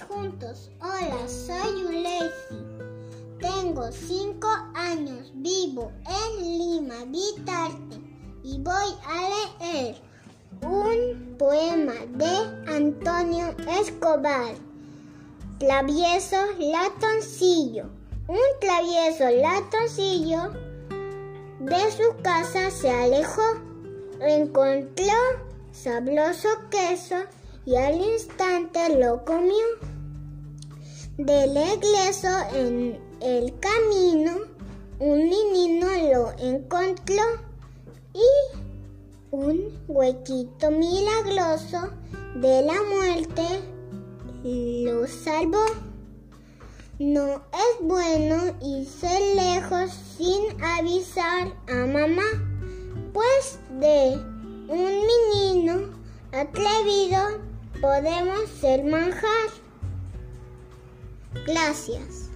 juntos. Hola, soy Ulesi. Tengo cinco años, vivo en Lima, Vitarte, y voy a leer un poema de Antonio Escobar. Travieso latoncillo. Un travieso latoncillo de su casa se alejó. Encontró sabroso queso y al instante lo comió. Del egreso en el camino, un niño lo encontró y un huequito milagroso de la muerte lo salvó. No es bueno irse lejos sin avisar a mamá, pues de un menino atrevido podemos ser manjar. Gracias.